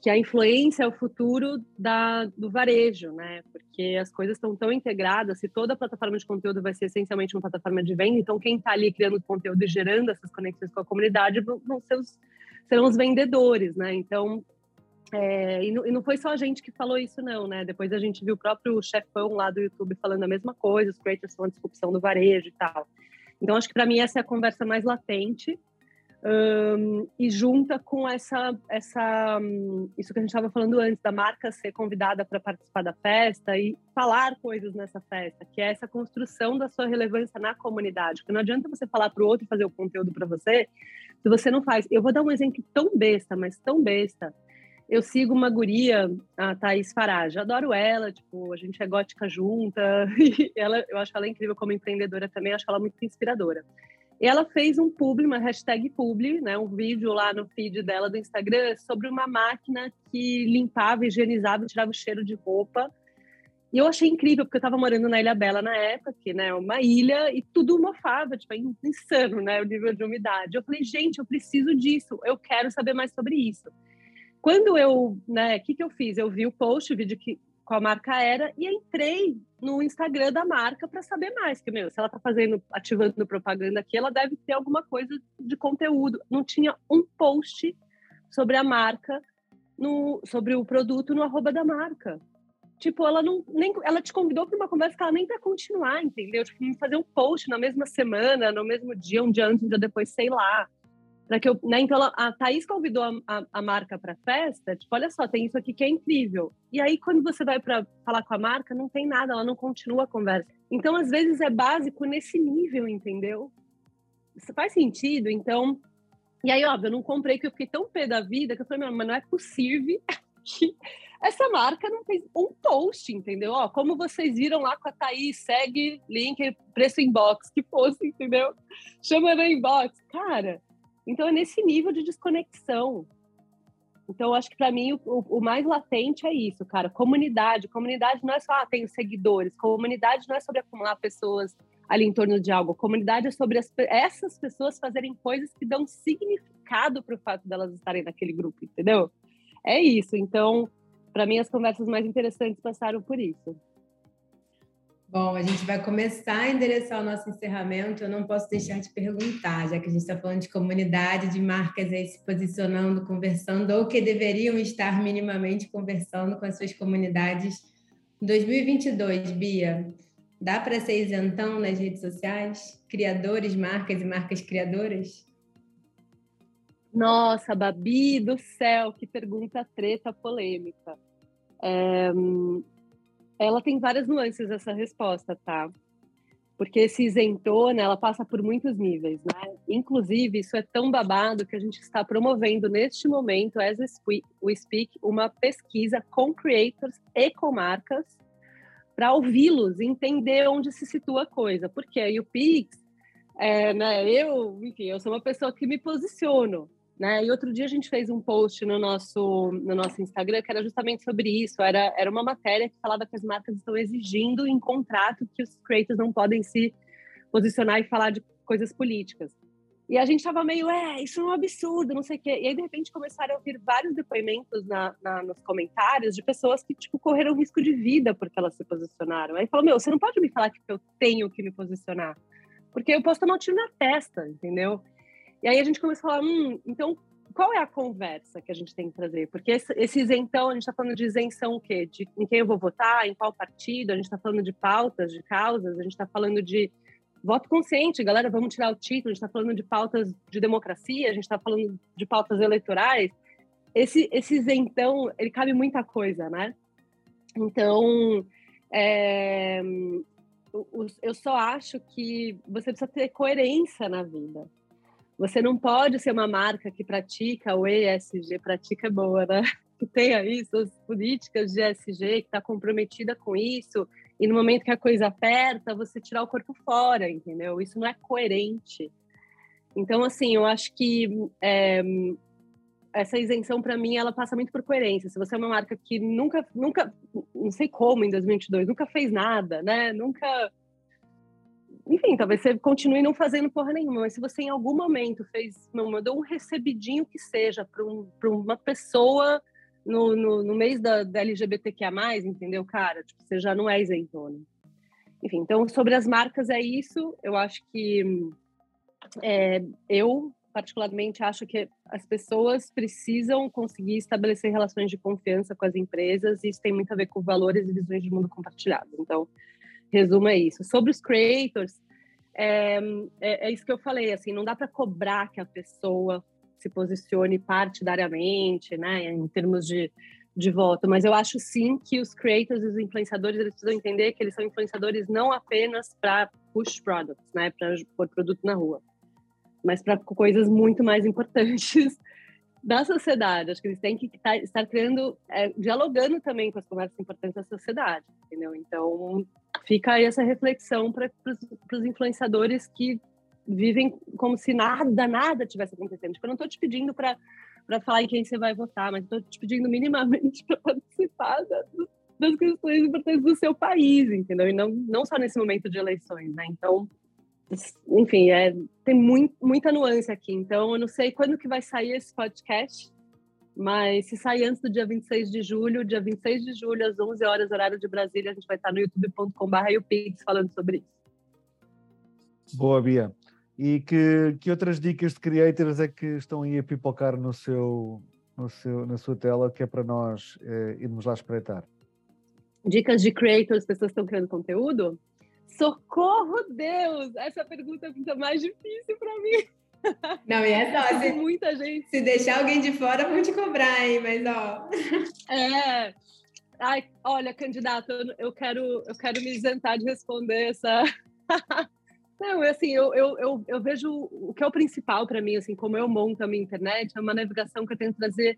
[SPEAKER 2] Que a influência é o futuro da, do varejo, né? Porque as coisas estão tão integradas, se toda plataforma de conteúdo vai ser essencialmente uma plataforma de venda, então quem está ali criando conteúdo e gerando essas conexões com a comunidade vão, ser os, serão os vendedores, né? Então, é, e, não, e, não, foi só a gente que falou isso, não, né? Depois a gente viu o próprio chefão lá do YouTube falando a mesma coisa, os creators falando disrupção do varejo e tal. Então, acho que para mim essa é a conversa mais latente um, e junta com essa, essa isso que a gente estava falando antes, da marca ser convidada para participar da festa e falar coisas nessa festa, que é essa construção da sua relevância na comunidade. Porque não adianta você falar para o outro fazer o conteúdo para você se você não faz. Eu vou dar um exemplo tão besta, mas tão besta, eu sigo uma guria, a Thaís Farage. Adoro ela, tipo, a gente é gótica junta. E ela, eu acho ela incrível como empreendedora também, acho ela muito inspiradora. E ela fez um publi, uma hashtag publi, né, um vídeo lá no feed dela do Instagram sobre uma máquina que limpava, higienizava tirava o cheiro de roupa. E eu achei incrível, porque eu estava morando na Ilha Bela na época, que né, é uma ilha, e tudo mofava, tipo, é insano, né, o nível de umidade. Eu falei, gente, eu preciso disso, eu quero saber mais sobre isso. Quando eu, né, o que, que eu fiz? Eu vi o post, o vídeo que qual marca era e entrei no Instagram da marca para saber mais, que meu, se ela está fazendo, ativando propaganda aqui, ela deve ter alguma coisa de conteúdo. Não tinha um post sobre a marca no sobre o produto no arroba da marca. Tipo, ela não nem ela te convidou para uma conversa que ela nem para continuar, entendeu? Tipo, fazer um post na mesma semana, no mesmo dia, um dia antes, um dia depois, sei lá. Para que eu, né? Então ela, a Thaís convidou a, a, a marca para festa, tipo, olha só, tem isso aqui que é incrível. E aí quando você vai para falar com a marca, não tem nada, ela não continua a conversa. Então às vezes é básico nesse nível, entendeu? Isso faz sentido, então. E aí, óbvio, eu não comprei porque eu fiquei tão pé da vida que eu falei, mas não é possível que essa marca não fez um post, entendeu? Ó, como vocês viram lá com a Thaís, segue, link, preço inbox, que fosse, entendeu? Chama no inbox. Cara, então é nesse nível de desconexão. Então, acho que para mim o, o, mais latente é isso, cara. Comunidade. Comunidade não é só, ah, tenho seguidores. Comunidade não é sobre acumular pessoas ali em torno de algo. Comunidade é sobre as, essas pessoas fazerem coisas que dão significado para o fato delas estarem naquele grupo, entendeu? É isso. Então, para mim, as conversas mais interessantes passaram por isso.
[SPEAKER 3] Bom, a gente vai começar a endereçar o nosso encerramento. Eu não posso deixar de perguntar, já que a gente está falando de comunidade, de marcas aí se posicionando, conversando, ou que deveriam estar minimamente conversando com as suas comunidades. 2022, Bia, dá para ser isentão nas redes sociais? Criadores, marcas e marcas criadoras?
[SPEAKER 2] Nossa, Babi do céu, que pergunta treta polêmica. É, ela tem várias nuances essa resposta, tá? Porque esse isentona, ela passa por muitos níveis, né? Inclusive, isso é tão babado que a gente está promovendo neste momento, as we speak, uma pesquisa com creators e com marcas para ouvi-los, entender onde se situa a coisa. Porque aí o Pix, é, né, eu, enfim, eu sou uma pessoa que me posiciono, né? E outro dia a gente fez um post no nosso, no nosso Instagram que era justamente sobre isso. Era, era uma matéria que falava que as marcas estão exigindo em contrato que os creators não podem se posicionar e falar de coisas políticas. E a gente estava meio, é, isso é um absurdo, não sei o quê. E aí, de repente, começaram a ouvir vários depoimentos na, na, nos comentários de pessoas que, tipo, correram risco de vida porque elas se posicionaram. Aí falou, meu, você não pode me falar que eu tenho que me posicionar. Porque eu posso tomar um tiro na testa, entendeu? E aí a gente começou a falar, hum, então qual é a conversa que a gente tem que trazer? Porque esse, esse isentão, a gente está falando de isenção o quê? De em quem eu vou votar, em qual partido, a gente está falando de pautas, de causas, a gente está falando de voto consciente, galera, vamos tirar o título, a gente está falando de pautas de democracia, a gente está falando de pautas eleitorais. Esse, esse isentão, ele cabe muita coisa, né? Então, é, eu só acho que você precisa ter coerência na vida. Você não pode ser uma marca que pratica o ESG, pratica é boa, né? Que tem aí suas políticas de ESG, que está comprometida com isso, e no momento que a coisa aperta, você tirar o corpo fora, entendeu? Isso não é coerente. Então, assim, eu acho que é, essa isenção, para mim, ela passa muito por coerência. Se você é uma marca que nunca, nunca, não sei como em 2022, nunca fez nada, né? Nunca enfim, talvez você continue não fazendo porra nenhuma, mas se você em algum momento fez, mandou um recebidinho que seja para um, uma pessoa no, no, no, mês da, da LGBTQIA+, entendeu, cara? Tipo, você já não é isentona. Enfim, então, sobre as marcas é isso. Eu acho que é, eu, particularmente, acho que as pessoas precisam conseguir estabelecer relações de confiança com as empresas e isso tem muito a ver com valores e visões de mundo compartilhados. Então, resumo é isso. Sobre os creators, é, é, é isso que eu falei, assim, não dá para cobrar que a pessoa se posicione partidariamente, né, em termos de, de voto, mas eu acho sim que os creators os influenciadores eles precisam entender que eles são influenciadores não apenas para push products, né, para pôr produto na rua, mas para coisas muito mais importantes da sociedade. Acho que eles têm que tá, estar criando, é, dialogando também com as conversas importantes da sociedade, entendeu? Então, fica aí essa reflexão para os influenciadores que vivem como se nada, nada tivesse acontecendo. Tipo, eu não estou te pedindo para falar em quem você vai votar, mas estou te pedindo minimamente para participar da, das questões importantes do seu país, entendeu? E não, não só nesse momento de eleições, né? Então, enfim, é, tem muito, muita nuance aqui. Então, eu não sei quando que vai sair esse podcast, mas se sair antes do dia 26 de julho, dia 26 de julho, às 11 horas, horário de Brasília, a gente vai estar no youtube.com.br falando sobre isso.
[SPEAKER 4] Boa, Bia. E que, que outras dicas de creators é que estão aí a pipocar no seu, no seu, na sua tela, que é para nós eh, irmos lá espreitar?
[SPEAKER 2] Dicas de creators, pessoas que estão criando conteúdo? Socorro, Deus! Essa pergunta fica mais difícil para mim.
[SPEAKER 3] Não, e é só, se,
[SPEAKER 2] muita gente.
[SPEAKER 3] Se deixar alguém de fora, vão te cobrar, hein? Mas, ó.
[SPEAKER 2] É. Ai, olha, candidato, eu quero, eu quero me isentar de responder essa. Não, assim, eu, eu, eu, eu, vejo o que é o principal para mim, assim, como eu monto a minha internet, é uma navegação que eu tento trazer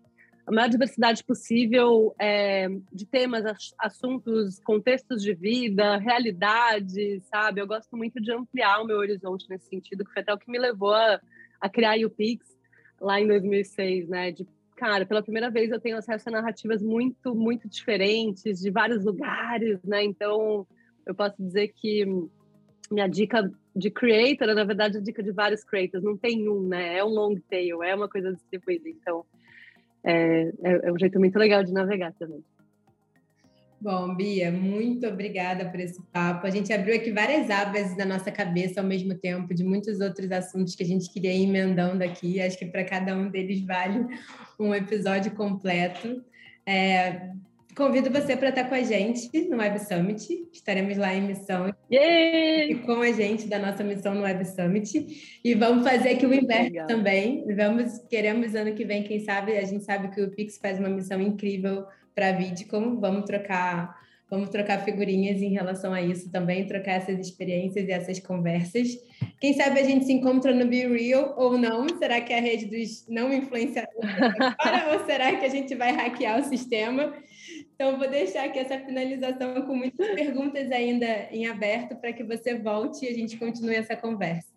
[SPEAKER 2] a maior diversidade possível é, de temas, assuntos, contextos de vida, realidades, sabe? Eu gosto muito de ampliar o meu horizonte nesse sentido, que foi até o que me levou a, a criar o Pix lá em 2006, né? De cara, pela primeira vez eu tenho acesso a narrativas muito, muito diferentes, de vários lugares, né? Então, eu posso dizer que minha dica de creator é, na verdade, a dica de vários creators, não tem um, né? É um long tail, é uma coisa distribuída. Então, é, é, é um jeito muito legal de navegar também.
[SPEAKER 3] Bom, Bia, muito obrigada por esse papo. A gente abriu aqui várias abas na nossa cabeça ao mesmo tempo, de muitos outros assuntos que a gente queria ir emendando aqui. Acho que para cada um deles vale um episódio completo. É, convido você para estar com a gente no Web Summit. Estaremos lá em missão
[SPEAKER 2] e
[SPEAKER 3] com a gente da nossa missão no Web Summit. E vamos fazer aqui o inverso também. Vamos, queremos ano que vem, quem sabe, a gente sabe que o Pix faz uma missão incrível para a Vidcom. Vamos trocar, vamos trocar figurinhas em relação a isso também, trocar essas experiências e essas conversas. Quem sabe a gente se encontra no Be Real ou não? Será que é a rede dos não influenciadores agora, ou será que a gente vai hackear o sistema? Então, vou deixar aqui essa finalização com muitas perguntas ainda em aberto para que você volte e a gente continue essa conversa.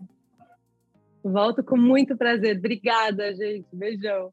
[SPEAKER 2] Volto com muito prazer. Obrigada, gente. Beijão.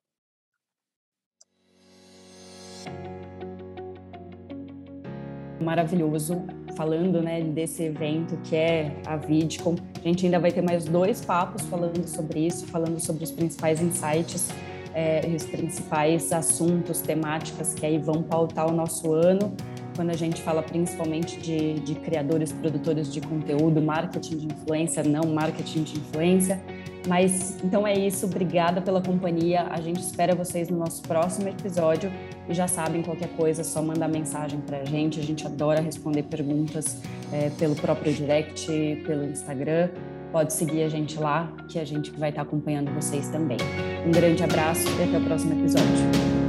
[SPEAKER 5] maravilhoso falando né, desse evento que é a VidCon. A gente ainda vai ter mais dois papos falando sobre isso, falando sobre os principais insights é, os principais assuntos, temáticas que aí vão pautar o nosso ano, quando a gente fala principalmente de, de criadores, produtores de conteúdo, marketing de influência, não marketing de influência. Mas então é isso, obrigada pela companhia. A gente espera vocês no nosso próximo episódio e já sabem qualquer coisa, é só mandar mensagem para a gente. A gente adora responder perguntas é, pelo próprio direct, pelo Instagram. Pode seguir a gente lá, que a gente vai estar acompanhando vocês também. Um grande abraço e até o próximo episódio.